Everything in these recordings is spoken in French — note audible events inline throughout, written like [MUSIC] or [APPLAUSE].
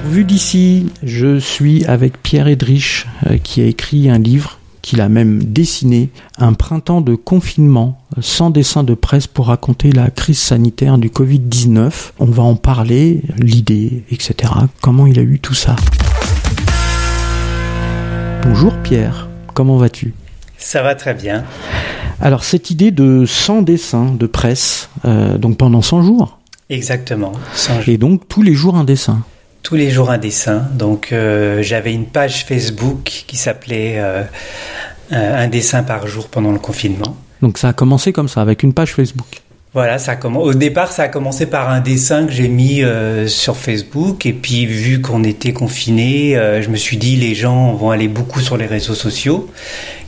Pour Vue d'ici, je suis avec Pierre Edrich euh, qui a écrit un livre qu'il a même dessiné, un printemps de confinement sans dessin de presse pour raconter la crise sanitaire du Covid-19. On va en parler, l'idée, etc. Comment il a eu tout ça? Bonjour Pierre, comment vas-tu? Ça va très bien. Alors cette idée de 100 dessins de presse, euh, donc pendant 100 jours? Exactement. 100 jours. Et donc tous les jours un dessin? Tous les jours un dessin. Donc euh, j'avais une page Facebook qui s'appelait euh, Un dessin par jour pendant le confinement. Donc ça a commencé comme ça, avec une page Facebook voilà, ça a au départ, ça a commencé par un dessin que j'ai mis sur Facebook. Et puis, vu qu'on était confiné, je me suis dit, les gens vont aller beaucoup sur les réseaux sociaux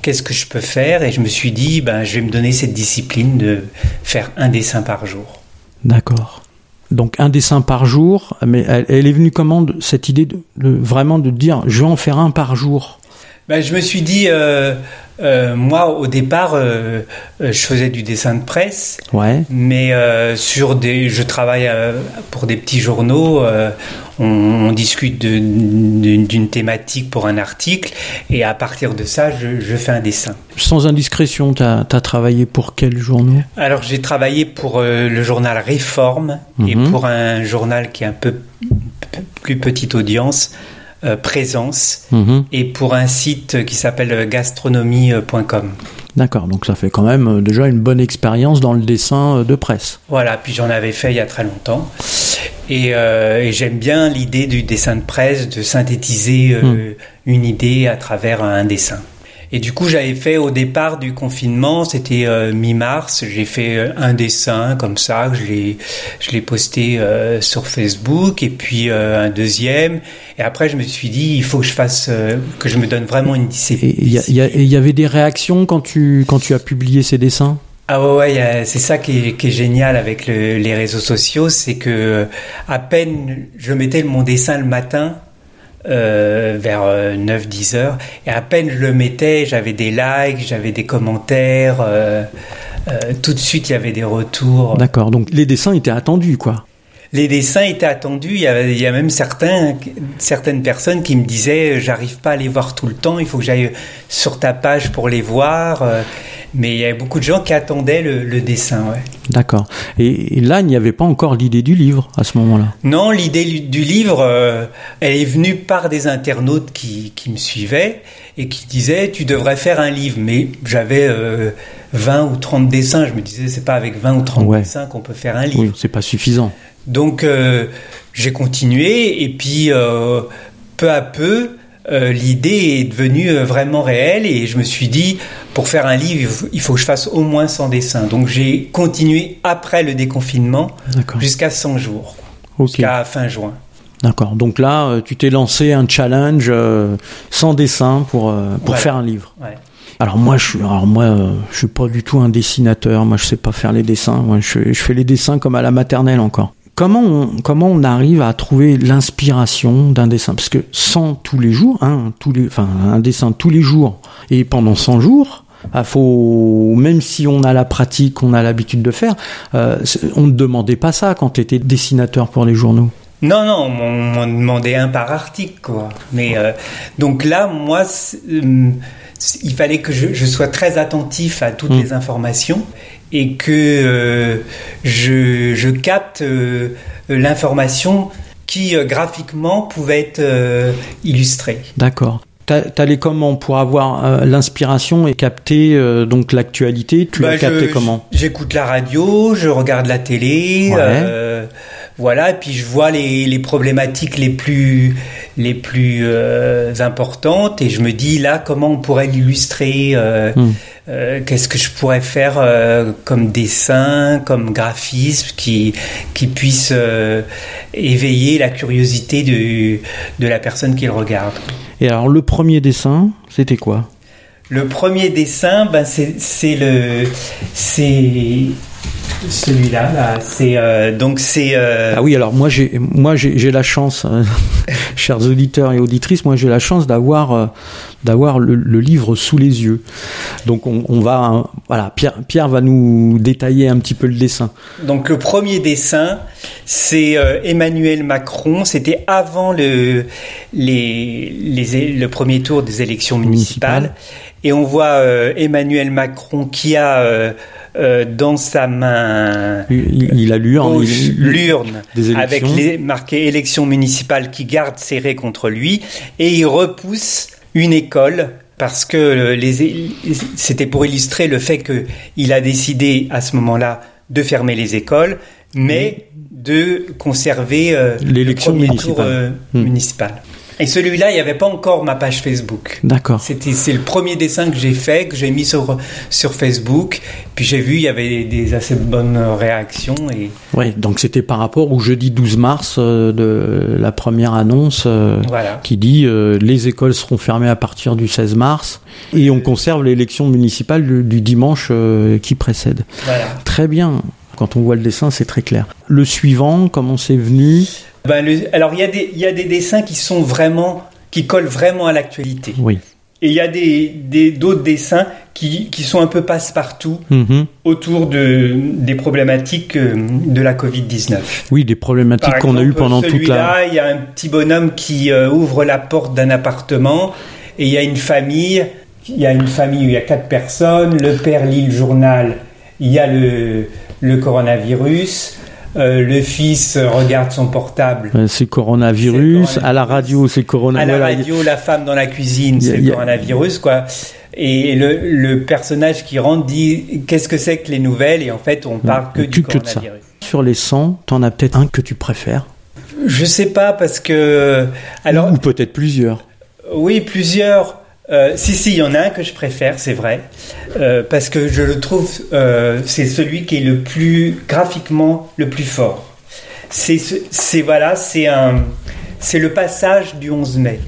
qu'est-ce que je peux faire? Et je me suis dit, ben, je vais me donner cette discipline de faire un dessin par jour. D'accord. Donc un dessin par jour, mais elle, est venue comment cette idée de, vraiment de dire, je vais en faire un par jour? Ben, Je me suis dit, euh, euh, moi, au départ, euh, je faisais du dessin de presse. Ouais. Mais sur des, je travaille pour des petits journaux on, discute d'une thématique pour un article, et à partir de ça, je, fais un dessin. Sans indiscrétion, tu as, travaillé pour quel journal? Alors, j'ai travaillé pour le journal Réforme, et mhm. pour un journal qui est un peu plus petite audience, euh, Présence, mhm. et pour un site qui s'appelle gastronomie.com. D'accord, donc ça fait quand même euh, déjà une bonne expérience dans le dessin de presse. Voilà, puis j'en avais fait il y a très longtemps. Euh, et, j'aime bien l'idée du dessin de presse, de synthétiser euh, hmm. une idée à travers un dessin. Et du coup, j'avais fait au départ du confinement, c'était euh, mi-mars, j'ai fait un dessin comme ça, je l'ai, je l'ai posté sur Facebook, et puis un deuxième. Et après, je me suis dit, il faut que je fasse, que je me donne vraiment une discipline. Et il y, avait des réactions quand tu, quand tu as publié ces dessins? Ah ouais, c'est ça qui est, génial avec les réseaux sociaux, c'est que à peine je mettais mon dessin le matin, euh, vers 9-10 euh, heures, et à peine je le mettais, j'avais des likes, j'avais des commentaires, euh, tout de suite il y avait des retours. D'accord, donc les dessins étaient attendus, quoi les dessins étaient attendus. Il y, a, il y a même certains, certaines personnes qui me disaient j'arrive pas à les voir tout le temps, il faut que j'aille sur ta page pour les voir. Mais il y avait beaucoup de gens qui attendaient le, dessin, ouais. D'accord. Et, là, il n'y avait pas encore l'idée du livre à ce moment-là? Non, l'idée du livre, euh, elle est venue par des internautes qui, qui, me suivaient et qui disaient tu devrais faire un livre. Mais j'avais 20 euh, ou 30 dessins. Je me disais c'est pas avec 20 ou 30 dessins qu'on peut faire un livre. Oui, c'est pas suffisant. Donc euh, j'ai continué et puis peu à peu, l'idée est devenue vraiment réelle et je me suis dit pour faire un livre, il faut que je fasse au moins 100 dessins. Donc j'ai continué après le déconfinement jusqu'à 100 jours, jusqu'à fin juin. D'accord. Donc là, euh, tu t'es lancé un challenge euh, sans dessin pour, euh, pour faire un livre. Alors moi, je suis, alors moi, je suis pas du tout un dessinateur. Moi, je sais pas faire les dessins. Moi, je, je fais les dessins comme à la maternelle encore. Comment on, comment on arrive à trouver l'inspiration d'un dessin? Parce que sans tous les jours, hein, tous les, enfin, un dessin tous les jours et pendant 100 jours, ah, faut, même si on a la pratique, on a l'habitude de faire, euh, on ne demandait pas ça quand tu étais dessinateur pour les journaux. Non, non, on m'en demandait un par article, quoi. Mais euh, donc là, moi, euh, il fallait que je, sois très attentif à toutes mm. les informations et que je, je, capte l'information qui graphiquement pouvait être illustrée. D'accord t'allais comment pour avoir euh, l'inspiration et capter euh, donc l'actualité Tu l'as bah, capté comment? J'écoute la radio, je regarde la télé, euh, voilà, et puis je vois les, les problématiques les plus les plus importantes et je me dis là comment on pourrait l'illustrer. Hmm. qu'est-ce que je pourrais faire comme dessin, comme graphisme qui, qui puisse éveiller la curiosité de, de la personne qui le regarde? Et alors le premier dessin, c'était quoi? Le premier dessin, ben, c'est le c'est celui-là, là, c'est euh, donc c'est. Euh, ah oui, alors moi j'ai moi j'ai la chance, hein, [LAUGHS] chers auditeurs et auditrices, moi j'ai la chance d'avoir euh, d'avoir le, livre sous les yeux. Donc on, on va hein, voilà Pierre Pierre va nous détailler un petit peu le dessin. Donc le premier dessin, c'est Emmanuel Macron. C'était avant le les, les, le premier tour des élections municipales. Et on voit Emmanuel Macron qui a euh, dans sa main. Il, a l'urne. L'urne avec les marqués élections municipales qui garde serré contre lui et il repousse une école parce que c'était pour illustrer le fait qu'il a décidé à ce moment-là de fermer les écoles, mais de conserver euh, l'élection municipale. Euh, hmm. municipale. Et celui-là, il n'y avait pas encore ma page Facebook. D'accord. C'était, c'est le premier dessin que j'ai fait, que j'ai mis sur, sur Facebook. Puis j'ai vu, il y avait des, assez bonnes réactions. Et... Oui, donc c'était par rapport au jeudi 12 mars euh, de la première annonce euh, qui dit euh, les écoles seront fermées à partir du 16 mars et on conserve l'élection municipale du, du dimanche qui précède. Voilà. Très bien. Quand on voit le dessin, c'est très clair. Le suivant, comment c'est venu? Ben, alors il y, a des, y a des dessins qui sont vraiment, qui collent vraiment à l'actualité. Oui. Et il y a des, d'autres dessins qui, qui, sont un peu passe-partout mm-hmm. autour de, des problématiques euh, de la Covid-19. Oui, des problématiques qu'on a eues pendant toute la... Là, il y a un petit bonhomme qui euh, ouvre la porte d'un appartement et il y a une famille, il y a une famille où il y a quatre personnes, le père lit le journal, il y a le, le coronavirus, euh, le fils regarde son portable. c'est coronavirus. À la radio, c'est coronavirus. À la radio, la femme dans la cuisine, c'est coronavirus, quoi. Et le, personnage qui rentre dit qu'est-ce que c'est que les nouvelles? Et en fait, on parle que du coronavirus. Sur les 100, t'en as peut-être un que tu préfères? Je sais pas parce que alors ou peut-être plusieurs. Oui, plusieurs. Euh, si, si, il y en a un que je préfère, c'est vrai, euh, parce que je le trouve, euh, c'est celui qui est le plus graphiquement le plus fort. C'est voilà, c'est un, c'est le passage du 11 mai.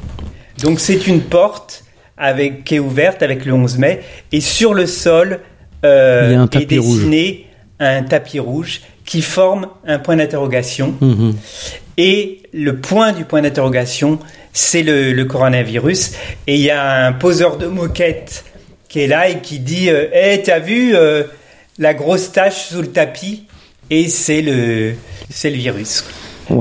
Donc c'est une porte avec qui est ouverte avec le 11 mai et sur le sol est dessiné un tapis rouge qui forme un point d'interrogation. Mhm. Et le point du point d'interrogation, c'est le, coronavirus. Et il y a un poseur de moquette qui est là et qui dit Hé, euh, t'as vu euh, la grosse tache sous le tapis? Et c'est le, c'est le virus.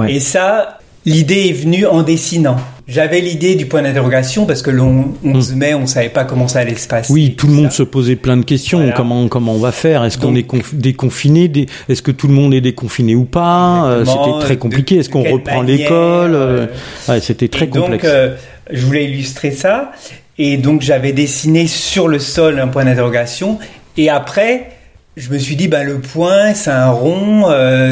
Et ça, l'idée est venue en dessinant. J'avais l'idée du point d'interrogation parce que le 11 hmm. mai, on savait pas comment ça allait se passer. Oui, tout le monde se posait plein de questions. Comment comment on va faire? Est-ce qu'on est déconfiné? Est-ce que tout le monde est déconfiné ou pas? Euh, C'était très compliqué. Est-ce qu'on reprend l'école? euh, C'était très complexe. Donc, euh, je voulais illustrer ça, et donc j'avais dessiné sur le sol un point d'interrogation, et après. Je me suis dit, bah, le point, c'est un rond,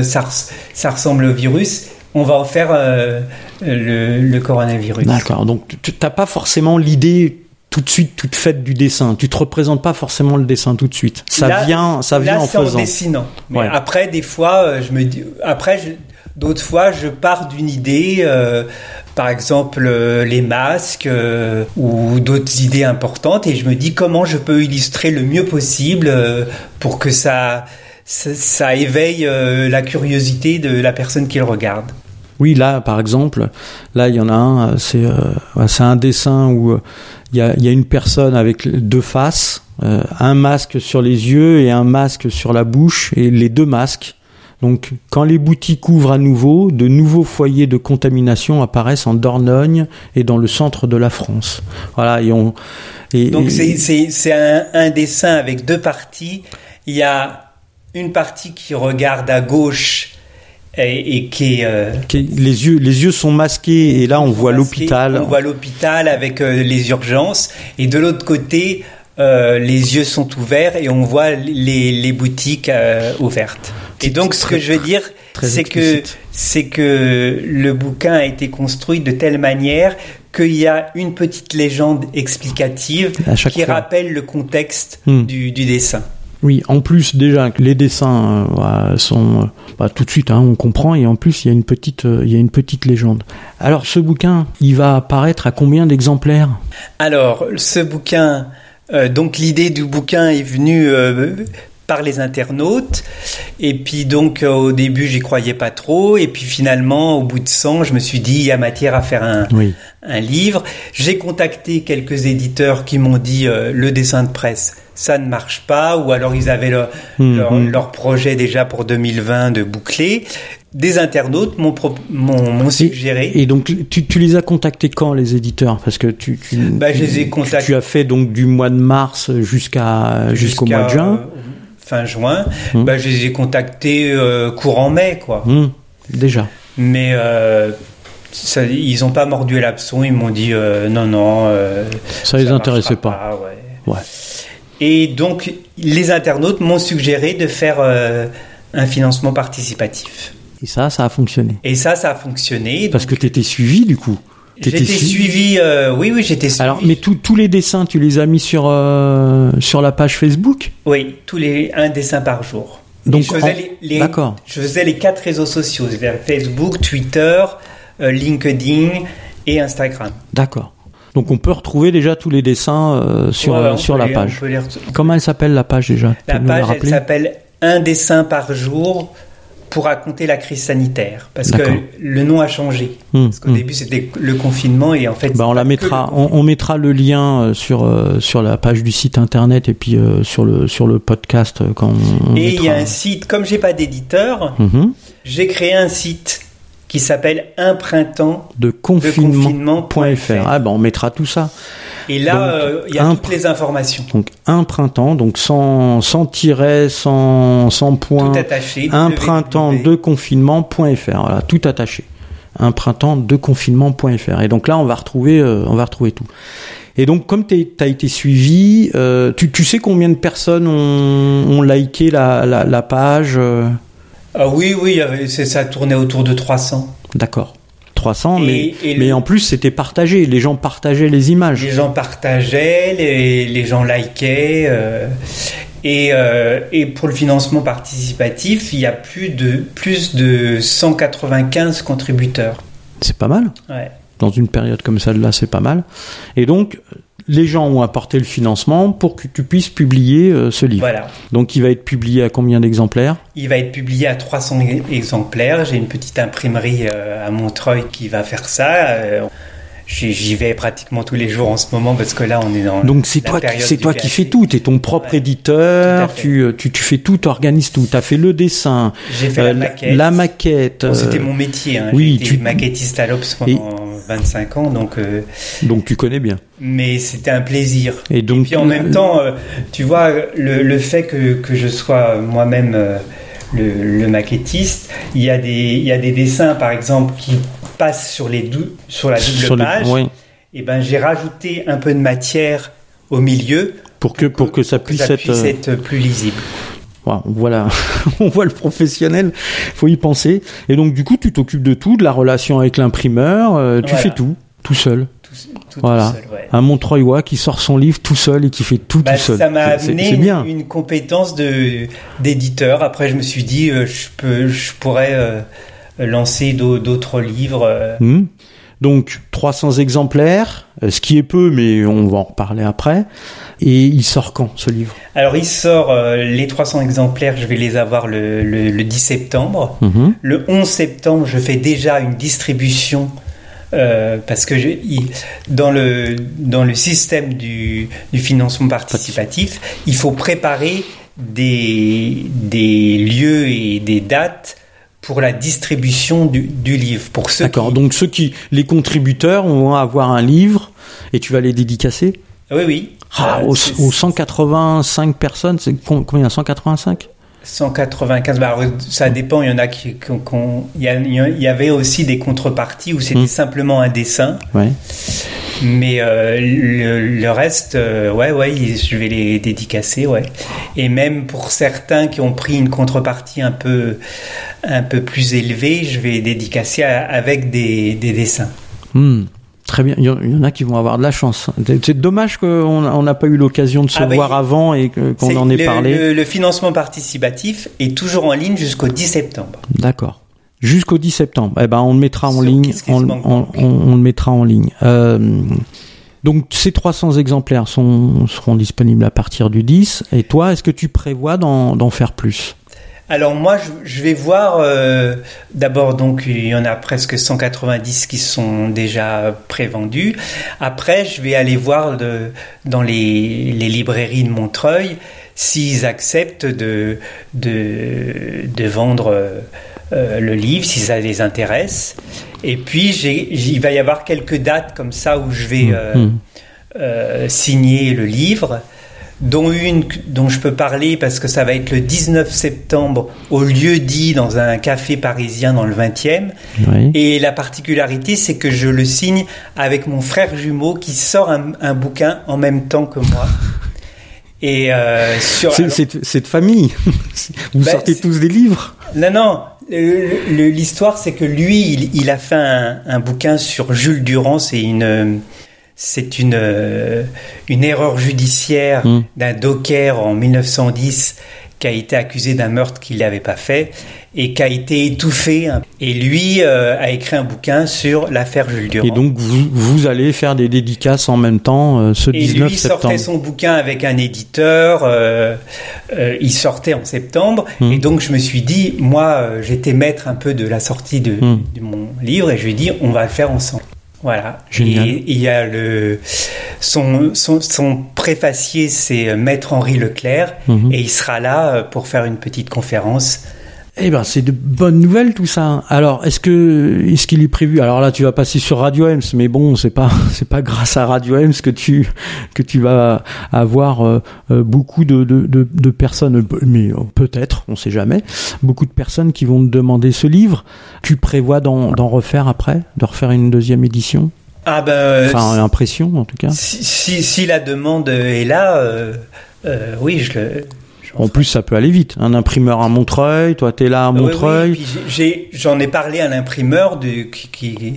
ça, ça ressemble au virus on va en faire euh, le, coronavirus. D'accord. Donc tu n'as pas forcément l'idée tout de suite toute faite du dessin. Tu te représentes pas forcément le dessin tout de suite. Ça vient, ça vient en faisant. en dessinant. Mais après, des fois, euh, je me dis, après, d'autres fois, je pars d'une idée. Euh, par exemple les masques ou d'autres idées importantes et je me dis comment je peux illustrer le mieux possible pour que ça ça, éveille euh, la curiosité de la personne qui le regarde. Oui, là, par exemple, là, il y en a un, c'est euh, un dessin où euh, il y, a, y, a, une personne avec deux faces, un masque sur les yeux et un masque sur la bouche, et les deux masques. Donc, quand les boutiques ouvrent à nouveau, de nouveaux foyers de contamination apparaissent en Dornogne et dans le centre de la France. Voilà, et on. Et, Donc, c'est un, un dessin avec deux parties. Il y a une partie qui regarde à gauche et, qui, est, euh, les yeux les yeux sont masqués et là on voit l'hôpital. On voit l'hôpital avec euh, les urgences. Et de l'autre côté euh, les yeux sont ouverts et on voit les, les boutiques ouvertes. Et donc ce que je veux dire c'est que c'est que le bouquin a été construit de telle manière qu'il y a une petite légende explicative qui rappelle le contexte hmm. du, du dessin oui, en plus déjà les dessins euh, sont euh, bah, tout de suite, hein, on comprend, et en plus il y a une petite, euh, il y a une petite légende. Alors ce bouquin, il va apparaître à combien d'exemplaires? Alors ce bouquin, donc l'idée du bouquin est venue par les internautes. Et puis donc euh, au début j'y croyais pas trop. Et puis finalement au bout de 100 je me suis dit il y a matière à faire un, un livre. J'ai contacté quelques éditeurs qui m'ont dit euh, le dessin de presse ça ne marche pas, ou alors ils avaient hmm, hmm. leur, projet déjà pour 2020 de boucler. Des internautes m'ont suggéré. Et, donc tu, les as contactés quand les éditeurs? Parce que tu, tu, bah, je les ai contactés. Tu, as fait donc du mois de mars jusqu'à jusqu'au mois de juin. Euh, fin juin. Hmm. Bah, je les ai contactés euh, courant mai, quoi. déjà. Mais euh, ça, ils n'ont pas mordu à l'abson. Ils m'ont dit non, non. ça les intéressait pas. ouais. ouais. Et donc, les internautes m'ont suggéré de faire euh, un financement participatif. Et ça, ça a fonctionné. Et ça, ça a fonctionné. Parce que tu étais suivi, du coup. J'étais suivi, euh, oui, oui, j'étais suivi. Alors, mais tous les dessins, tu les as mis sur, euh, sur la page Facebook? Oui, tous les, un dessin par jour. Donc, je faisais, les, je faisais les quatre réseaux sociaux, Facebook, Twitter, LinkedIn et Instagram. D'accord. Donc on peut retrouver déjà tous les dessins euh, sur, euh, sur la page. Comment elle s'appelle la page déjà? La page elle s'appelle Un dessin par jour pour raconter la crise sanitaire parce que le nom a changé. Hmm, parce qu'au hmm. début c'était le confinement et en fait bah on la mettra on, mettra le lien euh, sur sur la page du site internet et puis sur le sur le podcast quand on, et il y a un site comme j'ai pas d'éditeur mhm. j'ai créé un site qui s'appelle Un printemps de confinement.fr. ah ben on mettra tout ça. Et là, euh, il y a toutes les informations. Donc un printemps, donc sans, sans tiret, sans, sans point. Tout attaché. Un printemps de confinement.fr. Voilà, tout attaché. Un printemps de confinement.fr. Et donc là, on va retrouver, euh, on va retrouver tout. Et donc, comme tu as été suivi, euh, tu, tu, sais combien de personnes ont, ont liké la, la, la page ah oui, oui, ça tournait autour de 300. D'accord. 300, mais, mais en plus c'était partagé, les gens partageaient les images. Les gens partageaient, les, les gens likaient. Euh, et, euh, et, pour le financement participatif, il y a plus de, plus de 195 contributeurs. C'est pas mal. Ouais. Dans une période comme celle-là, c'est pas mal. Et donc, les gens ont apporté le financement pour que tu puisses publier euh, ce livre. Voilà. Donc il va être publié à combien d'exemplaires? Il va être publié à 300 exemplaires. J'ai une petite imprimerie euh, à Montreuil qui va faire ça. Euh, j'y vais pratiquement tous les jours en ce moment parce que là on est dans donc c'est toi c'est toi qui fais tout tu es ton propre éditeur tu, tu, tu fais tout tu organises tout tu as fait le dessin j'ai fait la maquette la maquette c'était mon métier hein. oui tu maquettiste à l'Obs pendant 25 ans, donc. Euh, donc tu connais bien. Mais c'était un plaisir. Et donc. puis en même temps, euh, tu vois, le, fait que, que, je sois moi-même euh, le, maquettiste, il y a des il y a des dessins par exemple qui passent sur les sur la double page. Et ben j'ai rajouté un peu de matière au milieu pour que pour que, ça puisse, être plus lisible voilà, [LAUGHS] on voit le professionnel, faut y penser. Et donc du coup, tu t'occupes de tout, de la relation avec l'imprimeur, euh, tu fais tout, tout seul. voilà, un Montreuilois qui sort son livre tout seul et qui fait tout bah, tout seul. Ça m'a amené une, une, compétence de d'éditeur. Après, je me suis dit, euh, je peux, je pourrais euh, lancer d'autres livres. Mmh. Donc 300 exemplaires, ce qui est peu, mais on va en reparler après. Et il sort quand ce livre? Alors il sort euh, les 300 exemplaires, je vais les avoir le, le, 10 septembre. Mhm. Le 11 septembre, je fais déjà une distribution euh, parce que je, dans, le, dans le système du, du, financement participatif, il faut préparer des, des lieux et des dates pour la distribution du, du livre. Pour ceux D'accord, donc ceux qui, les contributeurs vont avoir un livre et tu vas les dédicacer? Oui, oui. Ah, aux, 185 personnes, c'est combien 185 195, bah, ça dépend, il y en a qui, il, y avait aussi des contreparties où c'était hmm. simplement un dessin. Ouais. Mais euh, le, reste, euh, ouais, ouais, je vais les dédicacer, ouais. Et même pour certains qui ont pris une contrepartie un peu, un peu plus élevée, je vais dédicacer avec des, des dessins. Hmm. Très bien, il y en a qui vont avoir de la chance. C'est dommage qu'on n'a pas eu l'occasion de se ah bah, voir avant et qu'on en ait parlé. Le, financement participatif est toujours en ligne jusqu'au 10 septembre. D'accord. Jusqu'au 10 septembre. Eh ben, on le mettra en ligne. On, le mettra en ligne. Euh, Donc ces 300 exemplaires sont, seront disponibles à partir du 10. Et toi, est-ce que tu prévois d'en faire plus? Alors moi, je, vais voir. Euh, d'abord, donc il y en a presque 190 qui sont déjà prévendus. Après, je vais aller voir dans les, librairies de Montreuil s'ils acceptent de, de, vendre euh, le livre, si ça les intéresse. Et puis, il va y avoir quelques dates comme ça où je vais mmh. euh, signer le livre dont une dont je peux parler parce que ça va être le 19 septembre au lieu dit dans un café parisien dans le 20e. Et la particularité, c'est que je le signe avec mon frère jumeau qui sort un, bouquin en même temps que moi. Et euh, sur cette famille, [LAUGHS] vous ben, sortez tous des livres. Non, non. L'histoire, c'est que lui, il, a fait un, un, bouquin sur Jules Durand. C'est une c'est une, euh, une erreur judiciaire hmm. d'un docker en 1910 qui a été accusé d'un meurtre qu'il n'avait pas fait et qui a été étouffé. Et lui euh, a écrit un bouquin sur l'affaire Jules Durand. Et donc vous, vous, allez faire des dédicaces en même temps euh, ce 19 septembre. Et lui sortait son bouquin avec un éditeur. il sortait en septembre. Hmm. Et donc je me suis dit, moi j'étais maître un peu de la sortie de, hmm. de mon livre et je lui ai dit, on va le faire ensemble. Voilà. Et il y a le son, son, son préfacier, c'est Maître Henri Leclerc, mhm. et il sera là euh, pour faire une petite conférence eh ben, c'est de bonnes nouvelles tout ça. Alors, est-ce que est-ce qu'il est prévu? Alors là, tu vas passer sur Radio Ems, mais bon, c'est pas [LAUGHS] c'est pas grâce à Radio Ems que tu que tu vas avoir euh, euh, beaucoup de, de, de, personnes, mais euh, peut-être, on sait jamais, beaucoup de personnes qui vont te demander ce livre. Tu prévois d'en refaire après, de refaire une deuxième édition? Ah ben, enfin, impression en tout cas. Si, si, si la demande est là, oui, je le en plus, ça peut aller vite. Un imprimeur à Montreuil, toi, tu es là à Montreuil. Oui, J'en ai, parlé à l'imprimeur de, qui,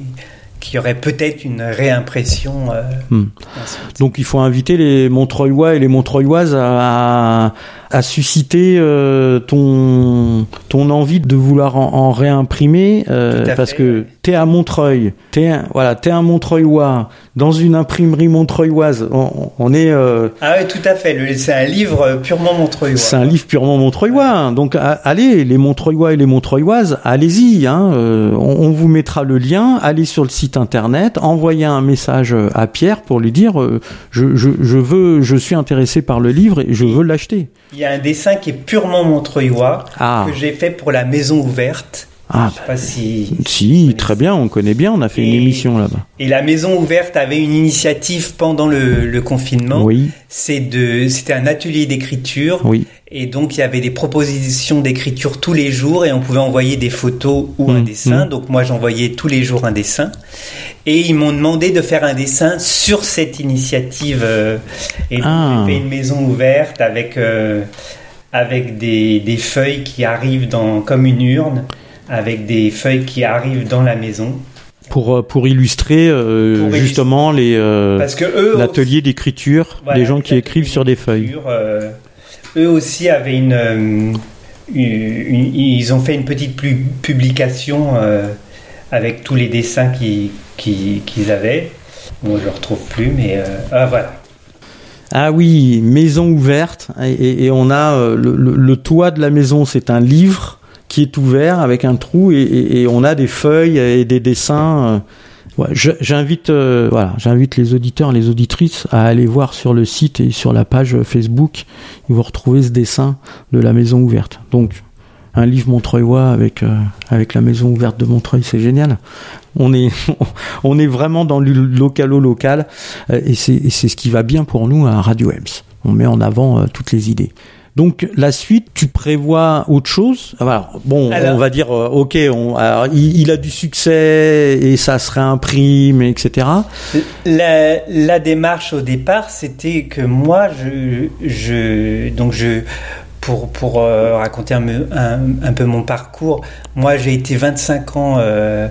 qui, aurait peut-être une réimpression. Euh, hmm. Donc, il faut inviter les Montreuillois et les Montreuilloises à, a suscité euh, ton ton envie de vouloir en, réimprimer euh, parce que t'es à Montreuil, t'es un, voilà, t'es un Montreuillois dans une imprimerie montreuilloise. On, est euh, ah oui, tout à fait. C'est un livre purement montreuillois. C'est un livre purement montreuillois. Hein. Donc allez, les Montreuillois et les Montreuilloises, allez-y. Hein. on, vous mettra le lien. Allez sur le site internet, envoyez un message à Pierre pour lui dire je, je, je veux, je suis intéressé par le livre et je veux l'acheter. Il y a un dessin qui est purement montreuillois ah. que j'ai fait pour la maison ouverte. Ah, sais pas si. Si, très bien, on connaît bien, on a fait une émission là-bas. Et la Maison Ouverte avait une initiative pendant le, confinement. Oui. C'est de, c'était un atelier d'écriture. Oui. Et donc il y avait des propositions d'écriture tous les jours et on pouvait envoyer des photos ou un mmh, dessin. Mmh. Donc moi j'envoyais tous les jours un dessin. Et ils m'ont demandé de faire un dessin sur cette initiative. Euh, et ah. j'ai fait une maison ouverte avec, euh, avec des, des feuilles qui arrivent dans, comme une urne avec des feuilles qui arrivent dans la maison. Pour, euh, pour illustrer euh, justement les euh, l'atelier d'écriture des gens qui écrivent sur des feuilles. eux aussi avaient une, ils ont fait une petite publication avec tous les dessins qu'ils qui, avaient. Moi, je ne le retrouve plus, mais ah, voilà. Ah oui, maison ouverte et, on a le, le, toit de la maison, c'est un livre qui est ouvert avec un trou et, on a des feuilles et des dessins. Euh. j'invite euh, voilà, j'invite les auditeurs les auditrices à aller voir sur le site et sur la page Facebook. Ils vont retrouver ce dessin de la maison ouverte. Donc un livre montreuillois avec euh, avec la maison ouverte de Montreuil, c'est génial. On est [LAUGHS] on est vraiment dans le localo local et c'est c'est ce qui va bien pour nous à Radio Ems. On met en avant toutes les idées. Donc la suite, tu prévois autre chose? Alors bon, on va dire euh, ok, on, il, a du succès et ça se réimprime, etc. La, la démarche au départ, c'était que moi, je, je donc je pour, pour euh, raconter un, un, peu mon parcours, moi j'ai été 25 ans euh,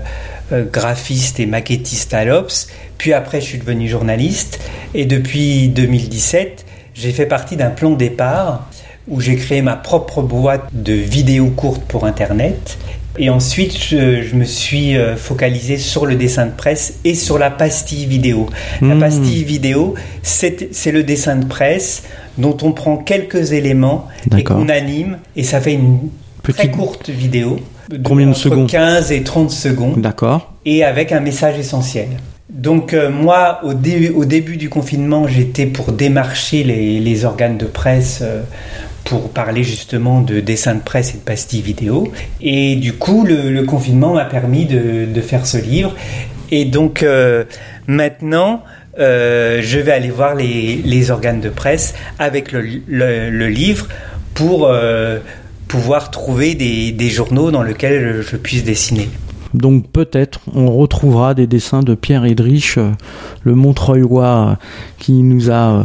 graphiste et maquettiste à l'Obs, puis après je suis devenu journaliste, et depuis 2017, j'ai fait partie d'un plan départ où j'ai créé ma propre boîte de vidéos courtes pour Internet. Et ensuite, je, me suis euh, focalisé sur le dessin de presse et sur la pastille vidéo. La hmm. pastille vidéo, c'est le dessin de presse dont on prend quelques éléments et qu'on anime et ça fait une très courte vidéo. De Combien de secondes 15 et 30 secondes. D'accord. Et avec un message essentiel. Donc euh, moi, au, au, début du confinement, j'étais pour démarcher les, les, organes de presse euh, pour parler justement de dessin de presse et de pastilles vidéo. Et du coup, le, confinement m'a permis de, faire ce livre. Et donc euh, maintenant, je vais aller voir les, organes de presse avec le, livre pour pouvoir trouver des, des, journaux dans lesquels je puisse dessiner. Donc peut-être on retrouvera des dessins de Pierre Edrich, euh, le Montreuilois, euh, qui nous a euh,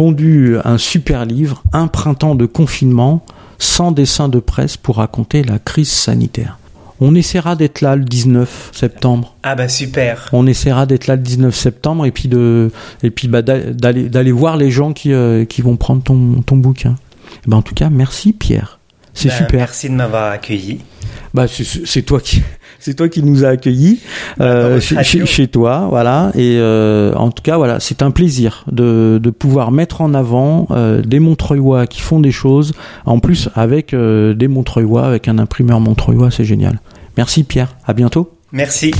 pondu un super livre, Un printemps de confinement, sans dessin de presse pour raconter la crise sanitaire. On essaiera d'être là le 19 septembre. Ah bah super. On essaiera d'être là le 19 septembre et puis de et puis bah, d'aller d'aller voir les gens qui qui vont prendre ton ton bouquin. Ben en tout cas, merci Pierre. C'est ben, super. Merci de m'avoir accueilli. Bah c'est toi qui c'est toi qui nous a accueillis euh, chez, toi, voilà. Et euh, en tout cas, voilà, c'est un plaisir de, de pouvoir mettre en avant euh, des Montreuilois qui font des choses. En plus, avec des Montreuilois, avec un imprimeur Montreuilois, c'est génial. Merci Pierre. À bientôt. Merci.